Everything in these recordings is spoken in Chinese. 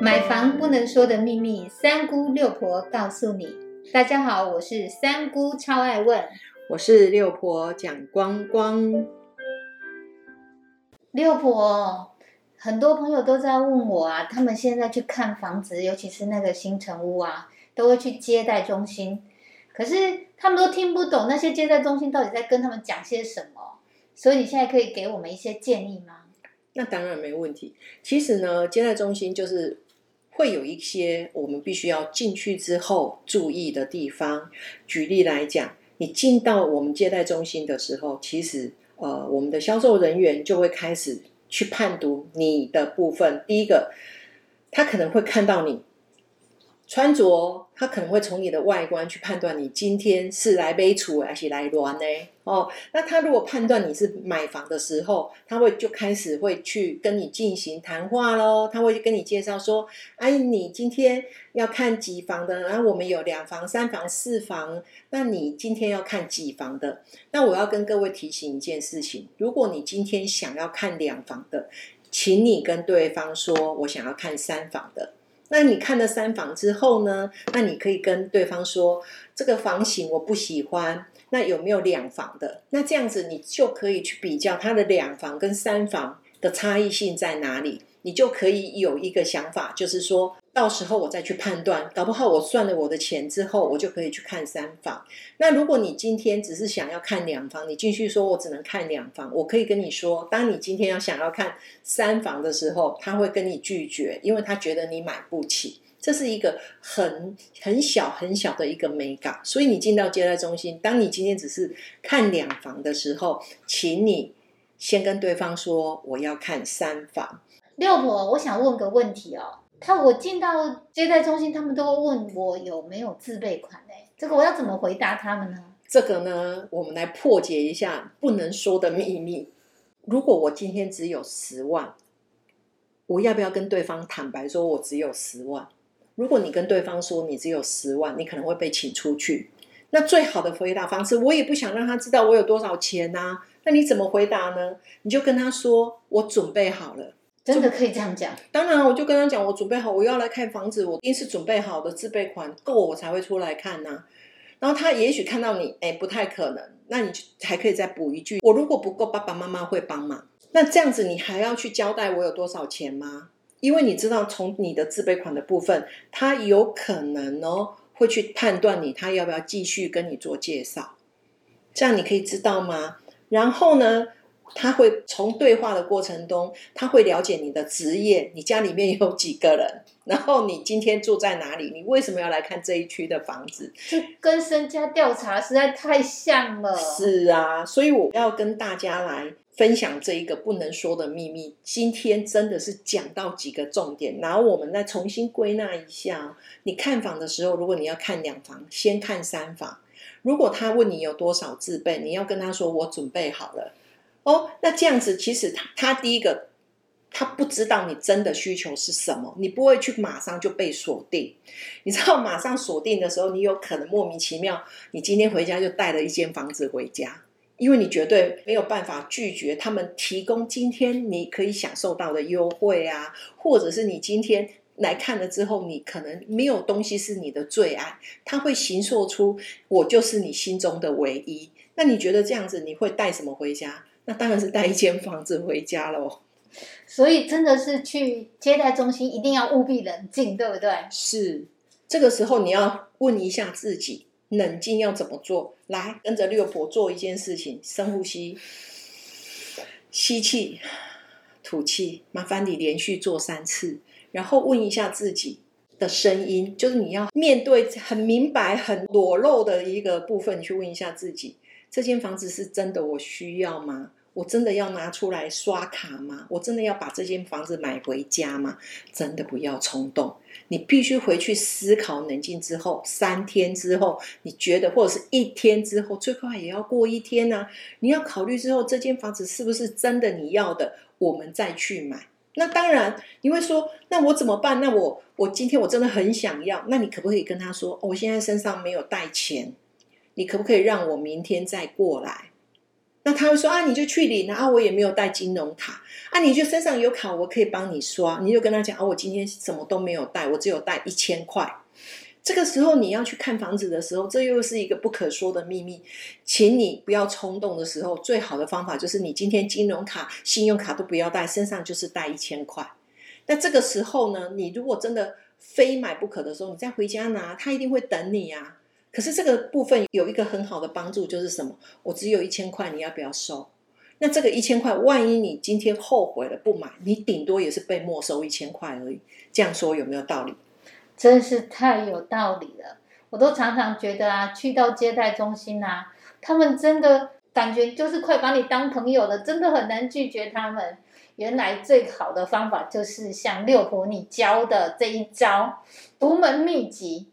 买房不能说的秘密，三姑六婆告诉你。大家好，我是三姑，超爱问。我是六婆蒋光光。六婆，很多朋友都在问我啊，他们现在去看房子，尤其是那个新城屋啊，都会去接待中心，可是他们都听不懂那些接待中心到底在跟他们讲些什么，所以你现在可以给我们一些建议吗？那当然没问题。其实呢，接待中心就是会有一些我们必须要进去之后注意的地方。举例来讲，你进到我们接待中心的时候，其实呃，我们的销售人员就会开始去判读你的部分。第一个，他可能会看到你穿着，他可能会从你的外观去判断你今天是来背厨还是来玩呢？哦，那他如果判断你是买房的时候，他会就开始会去跟你进行谈话喽。他会跟你介绍说：“哎，你今天要看几房的？然后我们有两房、三房、四房，那你今天要看几房的？”那我要跟各位提醒一件事情：如果你今天想要看两房的，请你跟对方说：“我想要看三房的。”那你看了三房之后呢？那你可以跟对方说：“这个房型我不喜欢。”那有没有两房的？那这样子你就可以去比较它的两房跟三房的差异性在哪里，你就可以有一个想法，就是说到时候我再去判断，搞不好我算了我的钱之后，我就可以去看三房。那如果你今天只是想要看两房，你继续说我只能看两房，我可以跟你说，当你今天要想要看三房的时候，他会跟你拒绝，因为他觉得你买不起。这是一个很很小很小的一个美感，所以你进到接待中心，当你今天只是看两房的时候，请你先跟对方说我要看三房。六婆，我想问个问题哦，他我进到接待中心，他们都问我有没有自备款哎，这个我要怎么回答他们呢？这个呢，我们来破解一下不能说的秘密。如果我今天只有十万，我要不要跟对方坦白说我只有十万？如果你跟对方说你只有十万，你可能会被请出去。那最好的回答方式，我也不想让他知道我有多少钱呐。那你怎么回答呢？你就跟他说：“我准备好了。”真的可以这样讲？当然，我就跟他讲：“我准备好，我要来看房子，我一定是准备好的自备款够，我才会出来看呐。”然后他也许看到你，哎，不太可能，那你就还可以再补一句：“我如果不够，爸爸妈妈会帮忙。”那这样子，你还要去交代我有多少钱吗？因为你知道，从你的自备款的部分，他有可能哦会去判断你，他要不要继续跟你做介绍，这样你可以知道吗？然后呢，他会从对话的过程中，他会了解你的职业，你家里面有几个人，然后你今天住在哪里，你为什么要来看这一区的房子？这跟身家调查实在太像了。是啊，所以我要跟大家来。分享这一个不能说的秘密，今天真的是讲到几个重点，然后我们再重新归纳一下。你看房的时候，如果你要看两房，先看三房。如果他问你有多少自备，你要跟他说我准备好了。哦，那这样子其实他他第一个他不知道你真的需求是什么，你不会去马上就被锁定。你知道马上锁定的时候，你有可能莫名其妙，你今天回家就带了一间房子回家。因为你绝对没有办法拒绝他们提供今天你可以享受到的优惠啊，或者是你今天来看了之后，你可能没有东西是你的最爱，他会形塑出我就是你心中的唯一。那你觉得这样子你会带什么回家？那当然是带一间房子回家喽。所以真的是去接待中心一定要务必冷静，对不对？是，这个时候你要问一下自己。冷静要怎么做？来，跟着六婆做一件事情：深呼吸，吸气，吐气。麻烦你连续做三次，然后问一下自己的声音，就是你要面对很明白、很裸露的一个部分，去问一下自己：这间房子是真的我需要吗？我真的要拿出来刷卡吗？我真的要把这间房子买回家吗？真的不要冲动，你必须回去思考，冷静之后，三天之后，你觉得或者是一天之后，最快也要过一天呢？你要考虑之后，这间房子是不是真的你要的，我们再去买。那当然，你会说，那我怎么办？那我我今天我真的很想要，那你可不可以跟他说，我现在身上没有带钱，你可不可以让我明天再过来？那他会说啊，你就去领啊，我也没有带金融卡啊，你就身上有卡，我可以帮你刷。你就跟他讲啊，我今天什么都没有带，我只有带一千块。这个时候你要去看房子的时候，这又是一个不可说的秘密，请你不要冲动的时候，最好的方法就是你今天金融卡、信用卡都不要带，身上就是带一千块。那这个时候呢，你如果真的非买不可的时候，你再回家拿，他一定会等你呀。可是这个部分有一个很好的帮助，就是什么？我只有一千块，你要不要收？那这个一千块，万一你今天后悔了不买，你顶多也是被没收一千块而已。这样说有没有道理？真是太有道理了！我都常常觉得啊，去到接待中心啊，他们真的感觉就是快把你当朋友了，真的很难拒绝他们。原来最好的方法就是像六婆你教的这一招，独门秘籍，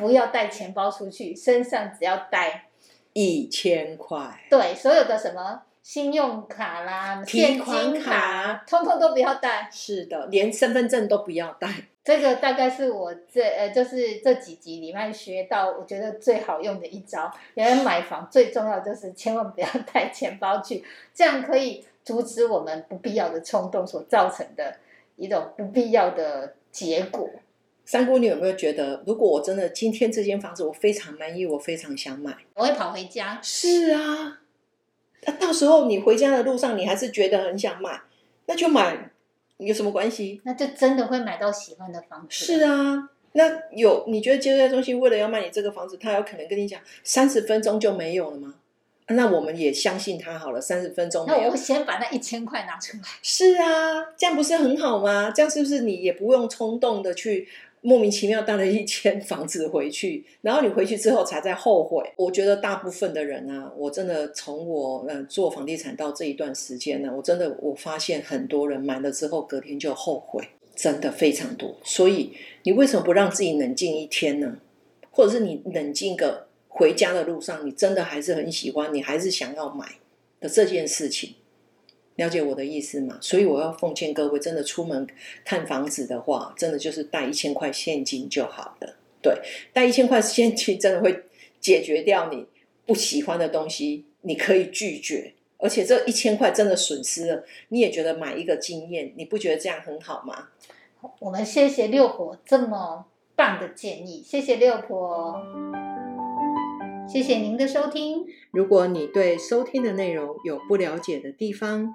不要带钱包出去，身上只要带一千块。对，所有的什么信用卡啦、现金卡，通通都不要带。是的，连身份证都不要带。这个大概是我这呃，就是这几集里面学到，我觉得最好用的一招。原来买房最重要就是千万不要带钱包去，这样可以阻止我们不必要的冲动所造成的一种不必要的结果。三姑，你有没有觉得，如果我真的今天这间房子我非常满意，我非常想买，我会跑回家。是啊，那到时候你回家的路上，你还是觉得很想买，那就买。有什么关系？那就真的会买到喜欢的房子。是啊，那有你觉得接待中心为了要卖你这个房子，他有可能跟你讲三十分钟就没有了吗？那我们也相信他好了，三十分钟。那我先把那一千块拿出来。是啊，这样不是很好吗？这样是不是你也不用冲动的去？莫名其妙带了一间房子回去，然后你回去之后才在后悔。我觉得大部分的人啊，我真的从我呃做房地产到这一段时间呢，我真的我发现很多人买了之后隔天就后悔，真的非常多。所以你为什么不让自己冷静一天呢？或者是你冷静个回家的路上，你真的还是很喜欢，你还是想要买的这件事情。了解我的意思嘛？所以我要奉劝各位，真的出门看房子的话，真的就是带一千块现金就好了。对，带一千块现金真的会解决掉你不喜欢的东西，你可以拒绝。而且这一千块真的损失了，你也觉得买一个经验，你不觉得这样很好吗？我们谢谢六婆这么棒的建议，谢谢六婆，谢谢您的收听。如果你对收听的内容有不了解的地方，